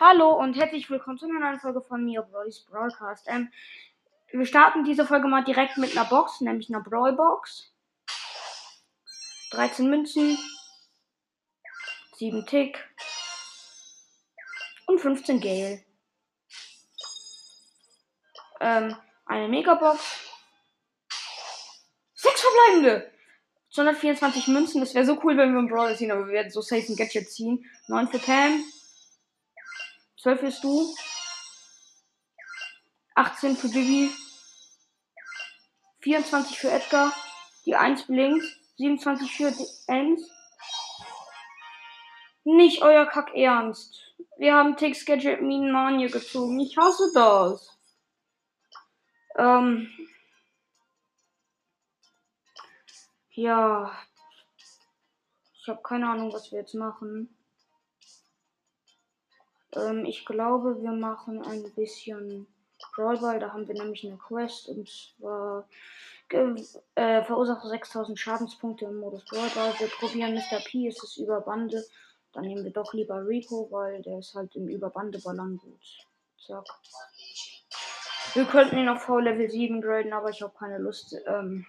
Hallo und herzlich willkommen zu einer neuen Folge von mir, Brody's Broadcast. Ähm, wir starten diese Folge mal direkt mit einer Box, nämlich einer Brawl Box. 13 Münzen, 7 Tick und 15 Gale. Ähm, eine Megabox. 6 verbleibende. 224 Münzen. Das wäre so cool, wenn wir einen Brawler ziehen, aber wir werden so safe ein Gadget ziehen. 9 für Pam. 12 für Stu. 18 für Bibi. 24 für Edgar. Die 1 blinkt. 27 für Ems. Nicht euer Kack Ernst. Wir haben Tix Gadget Minen Mania gezogen. Ich hasse das. Ähm. Ja. Ich habe keine Ahnung, was wir jetzt machen. Ähm, ich glaube, wir machen ein bisschen Brawlball. Da haben wir nämlich eine Quest und zwar äh, verursache 6000 Schadenspunkte im Modus Brawlball. Wir probieren Mr. P, ist es über Bande. Dann nehmen wir doch lieber Rico, weil der ist halt im Überbande-Ballern gut. Zack. Wir könnten ihn auf V-Level 7 graden, aber ich habe keine Lust, ähm,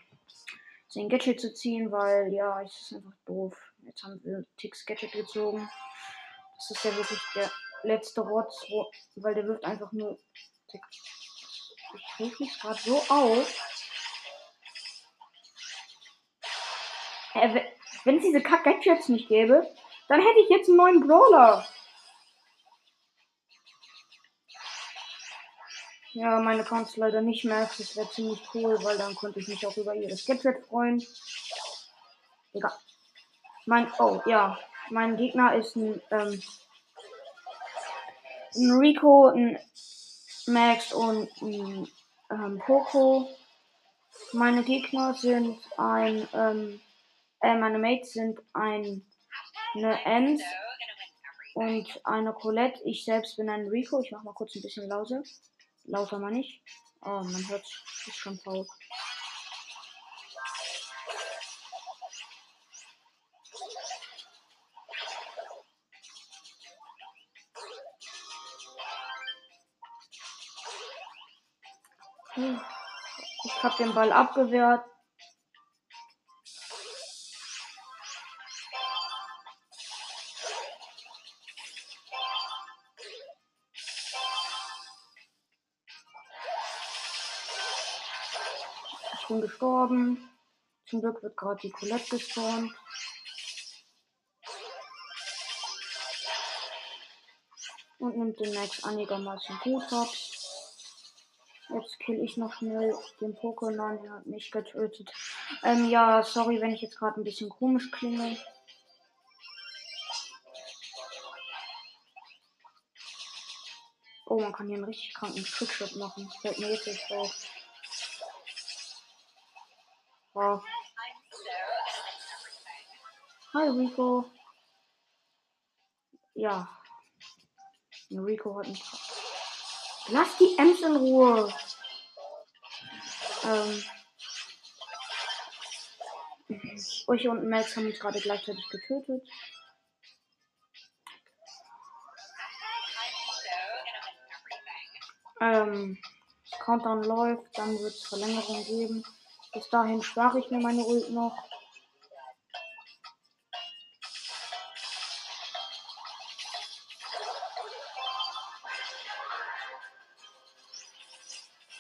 den Gadget zu ziehen, weil ja, es ist einfach doof. Jetzt haben wir Tix Gadget gezogen. Das ist ja wirklich der letzte Rotz, weil der wirft einfach nur. Ich reg mich gerade so auf. Äh, wenn es diese Kack-Gadgets nicht gäbe, dann hätte ich jetzt einen neuen Brawler. Ja, meine kannst leider nicht mehr. Das wäre ziemlich cool, weil dann könnte ich mich auch über ihres Gadget freuen. Egal. Mein, oh, ja. Mein Gegner ist ein, ähm, ein Rico, ein Max und ein ähm, Poco. Meine Gegner sind ein, ähm, äh, meine Mates sind ein, eine Ems und eine Colette. Ich selbst bin ein Rico. Ich mach mal kurz ein bisschen lauter. Lauter mal nicht. Oh, man hört ist schon faul. Ich habe den Ball abgewehrt. Ich bin gestorben. Zum Glück wird gerade die Colette gespawnt. Und nimmt den Max einigermaßen gut ab. Kill ich noch schnell den Pokémon, der hat mich getötet. Ähm, ja, sorry, wenn ich jetzt gerade ein bisschen komisch klinge. Oh, man kann hier einen richtig kranken Trickshot machen. Das fällt mir jetzt nicht auf. Wow. Hi Rico. Ja. Rico hat einen Lass die Ems in Ruhe. Ähm. Euch und Max haben uns gerade gleichzeitig getötet. Ähm, Countdown läuft, dann wird es Verlängerung geben. Bis dahin spare ich mir meine Ult noch.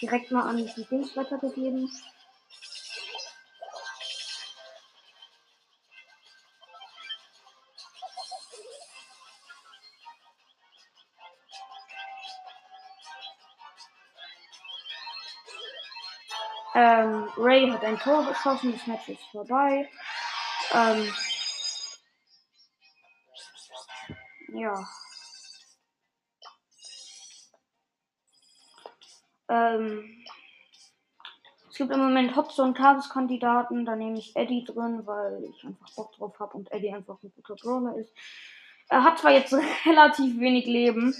Direkt mal an die Dings weitergegeben. Ähm, Ray hat ein Tor geschossen, das Match ist vorbei. Ähm, ja. Ähm, es gibt im Moment Hauptzone Tageskandidaten, da nehme ich Eddie drin, weil ich einfach Bock drauf habe und Eddie einfach ein guter Brawler ist. Er hat zwar jetzt relativ wenig Leben,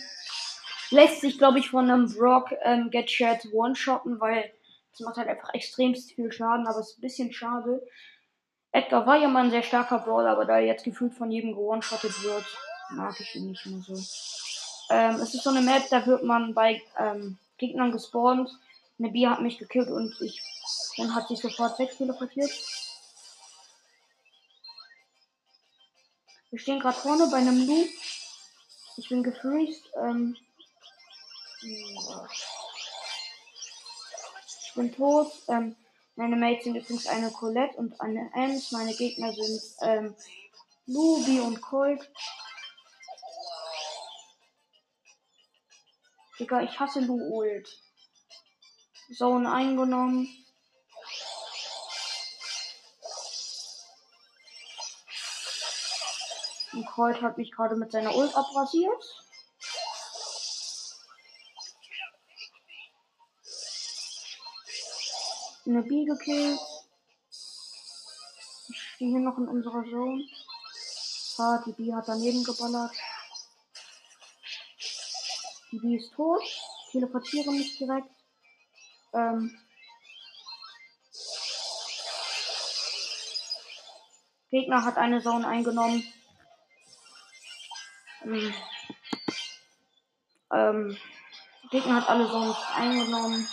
lässt sich, glaube ich, von einem Brock ähm, Gadget one-shotten, weil es macht halt einfach extremst viel Schaden, aber es ist ein bisschen schade. Edgar war ja mal ein sehr starker Brawler, aber da er jetzt gefühlt von jedem gewone-shottet wird, mag ich ihn nicht mehr so. Ähm, es ist so eine Map, da wird man bei ähm, Gegnern gespawnt. Eine Bier hat mich gekillt und ich und hat sich sofort wegteleportiert. Wir stehen gerade vorne bei einem Loop. Ich bin gefreezed. Ähm, ich bin tot. Ähm, meine Mates sind übrigens eine Colette und eine Ems. Meine Gegner sind ähm, Luby und Colt. Digga, ich hasse Lu Ult. Zone eingenommen. Und Colt hat mich gerade mit seiner Ult abrasiert. Eine B gekillt. Ich stehe hier noch in unserer Zone. Ah, die B hat daneben geballert. Die ist tot. Teleportiere mich direkt. Ähm. Gegner hat eine Zone eingenommen. Ähm, ähm, Gegner hat alle Zones eingenommen.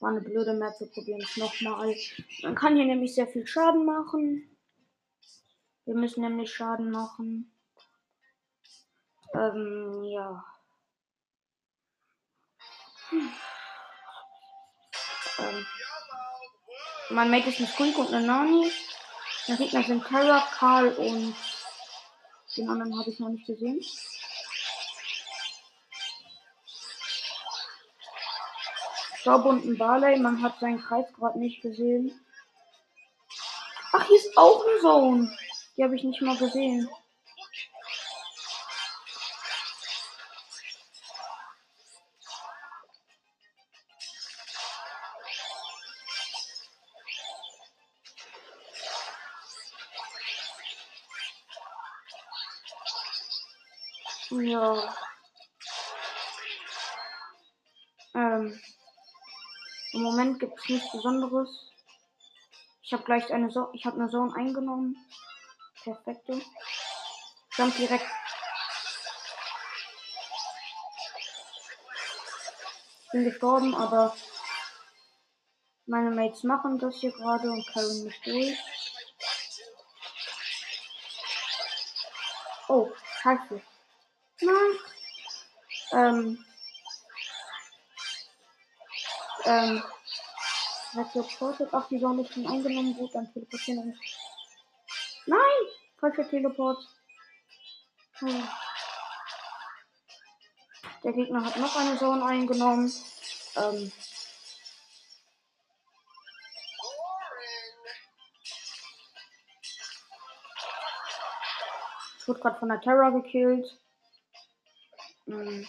War eine blöde Map, wir probieren es nochmal. Man kann hier nämlich sehr viel Schaden machen. Wir müssen nämlich Schaden machen. Ähm, ja. Hm. Ähm. Mein Mate ist ein Squeak und eine Nani. Der Gegner sind Terra, Karl und den anderen habe ich noch nicht gesehen. Staub und ein Barley. Man hat seinen Kreis gerade nicht gesehen. Ach, hier ist auch eine Zone. Die habe ich nicht mal gesehen. Ja. Ähm. Im Moment gibt es nichts Besonderes. Ich habe gleich eine so ich habe eine Zone eingenommen. Perfekte. Jump direkt. Ich bin gestorben, aber meine Mates machen das hier gerade und carryen mich durch. Oh, scheiße. Nein. Ähm. Ähm. Hat teleportet. Ach, die Sonne ist schon eingenommen. Gut, dann teleportieren wir uns. Nein! Falscher Teleport. Hm. Der Gegner hat noch eine Zone eingenommen. Ähm. Ich wurde gerade von der Terror gekillt. Hm.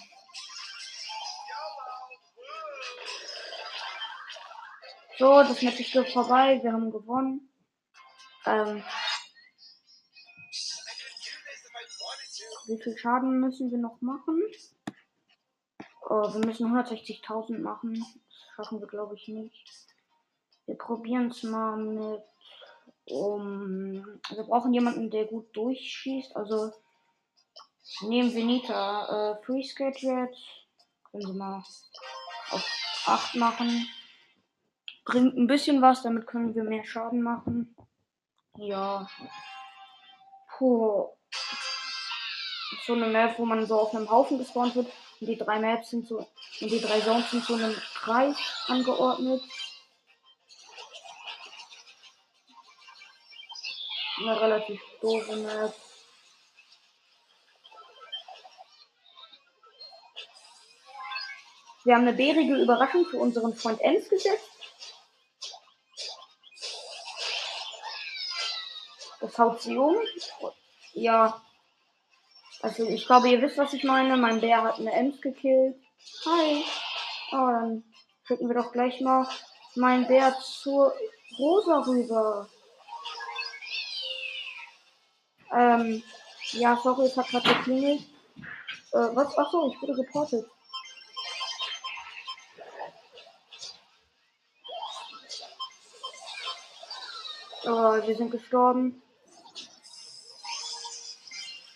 So, das Match ist vorbei. Wir haben gewonnen. Ähm. Wie viel Schaden müssen wir noch machen? Oh, wir müssen 160.000 machen. Das schaffen wir, glaube ich, nicht. Wir probieren es mal mit. Um, wir brauchen jemanden, der gut durchschießt. Also nehmen wir Nita. Äh, Free jetzt. Können Sie mal auf 8 machen. Bringt ein bisschen was, damit können wir mehr Schaden machen. Ja. Puh. So eine Map, wo man so auf einem Haufen gespawnt wird. Und die drei Maps sind so. Und die drei Zones sind so einem Kreis angeordnet. Eine relativ doofe Map. Wir haben eine bärige Überraschung für unseren Freund Ems gesetzt. Das haut sie um. Ja. Also ich glaube, ihr wisst, was ich meine. Mein Bär hat eine Ems gekillt. Hi. Oh, dann schicken wir doch gleich mal mein Bär zur Rosa rüber. Ähm, ja, sorry, es hat gerade geklingelt. Äh, was? Achso, ich wurde reportet. Oh, wir sind gestorben.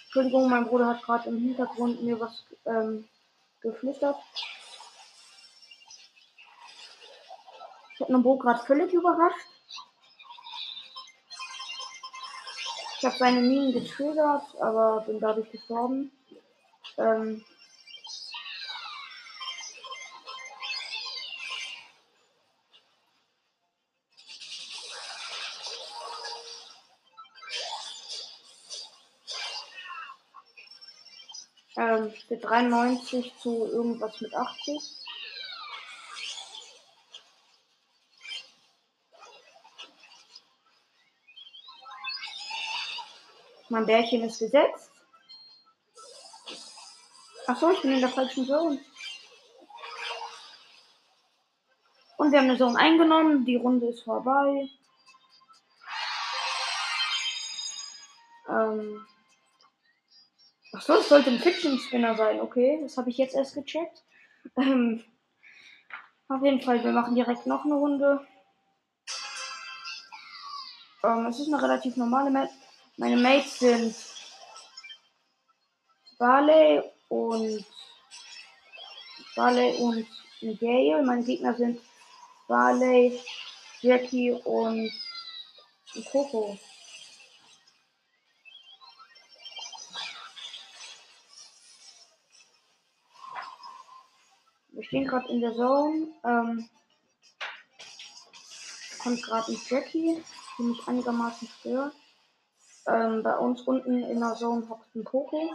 Entschuldigung, mein Bruder hat gerade im Hintergrund mir was ähm, geflüstert. Ich habe Bo gerade völlig überrascht. Ich habe seine Minen getriggert, aber bin dadurch gestorben. Ähm, für 93 zu irgendwas mit 80. Mein Bärchen ist gesetzt. Achso, ich bin in der falschen Zone. Und wir haben eine Zone eingenommen. Die Runde ist vorbei. Achso, es sollte ein Fiction Spinner sein. Okay, das habe ich jetzt erst gecheckt. Ähm. Auf jeden Fall, wir machen direkt noch eine Runde. Ähm, es ist eine relativ normale Map. Meine Mates sind Barley und Barley und Gale. Meine Gegner sind Barley, Jackie und Coco. Wir stehen gerade in der Zone. Ähm, kommt gerade ein Jackie, die mich einigermaßen stört. Ähm, bei uns unten in der Zone hockt ein Poco.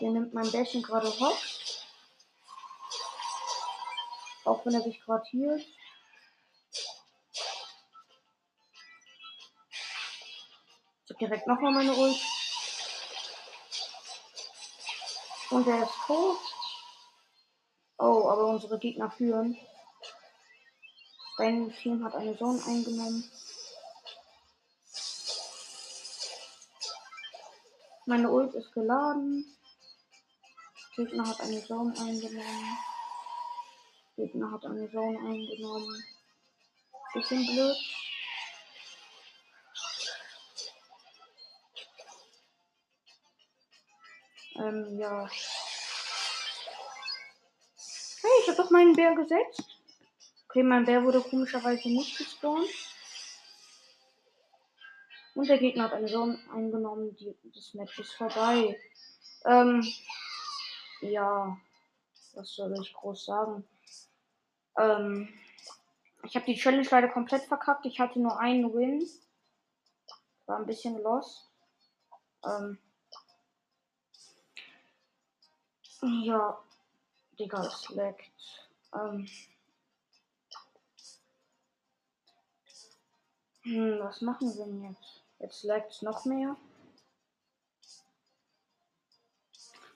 Der nimmt mein Bärchen gerade hoch. Auch wenn er sich gerade hielt. Ich hab direkt nochmal meine Ult. Und er ist tot. Oh, aber unsere Gegner führen. Dein Team hat eine Zone eingenommen. Meine Ult ist geladen. Gegner hat eine Zone eingenommen. Gegner hat eine Zone eingenommen. Bisschen blöd. Ähm, ja. Hey, ich habe doch meinen Bär gesetzt. Okay, mein Bär wurde komischerweise nicht gespawnt. Und der Gegner hat eine Zone eingenommen. Die, das Match ist vorbei. Ähm, ja, was soll ich groß sagen? Ähm, ich habe die Challenge leider komplett verkackt. Ich hatte nur einen Win. War ein bisschen lost. Ähm, ja, Digga, es leckt. Ähm, Hm, was machen wir denn jetzt? Jetzt laggt es noch mehr.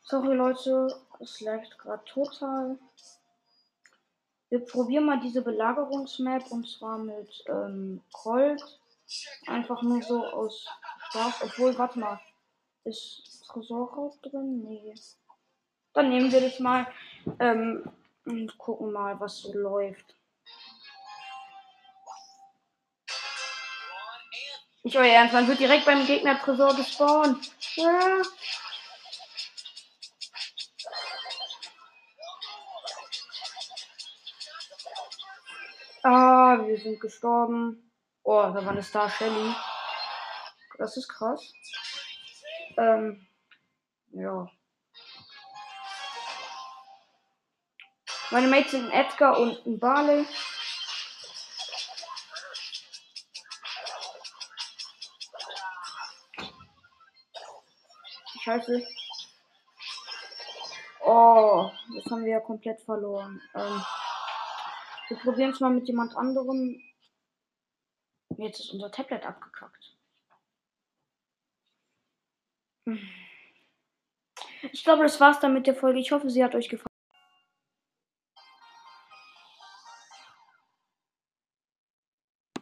Sorry Leute, es laggt gerade total. Wir probieren mal diese Belagerungsmap und zwar mit ähm, Colt. Einfach nur so aus Spaß. Obwohl, warte mal. Ist Tresorraub drin? Nee. Dann nehmen wir das mal ähm, und gucken mal, was so läuft. Nicht euer Ernst, man wird direkt beim Gegner Tresor gespawnt. Ja. Ah, wir sind gestorben. Oh, da war eine Star Shelly. Das ist krass. Ähm, ja. Meine Mates sind Edgar und ein Barley. Scheiße. Oh, das haben wir ja komplett verloren. Ähm, wir probieren es mal mit jemand anderem. Jetzt ist unser Tablet abgekackt. Ich glaube, das war's dann mit der Folge. Ich hoffe, sie hat euch gefallen.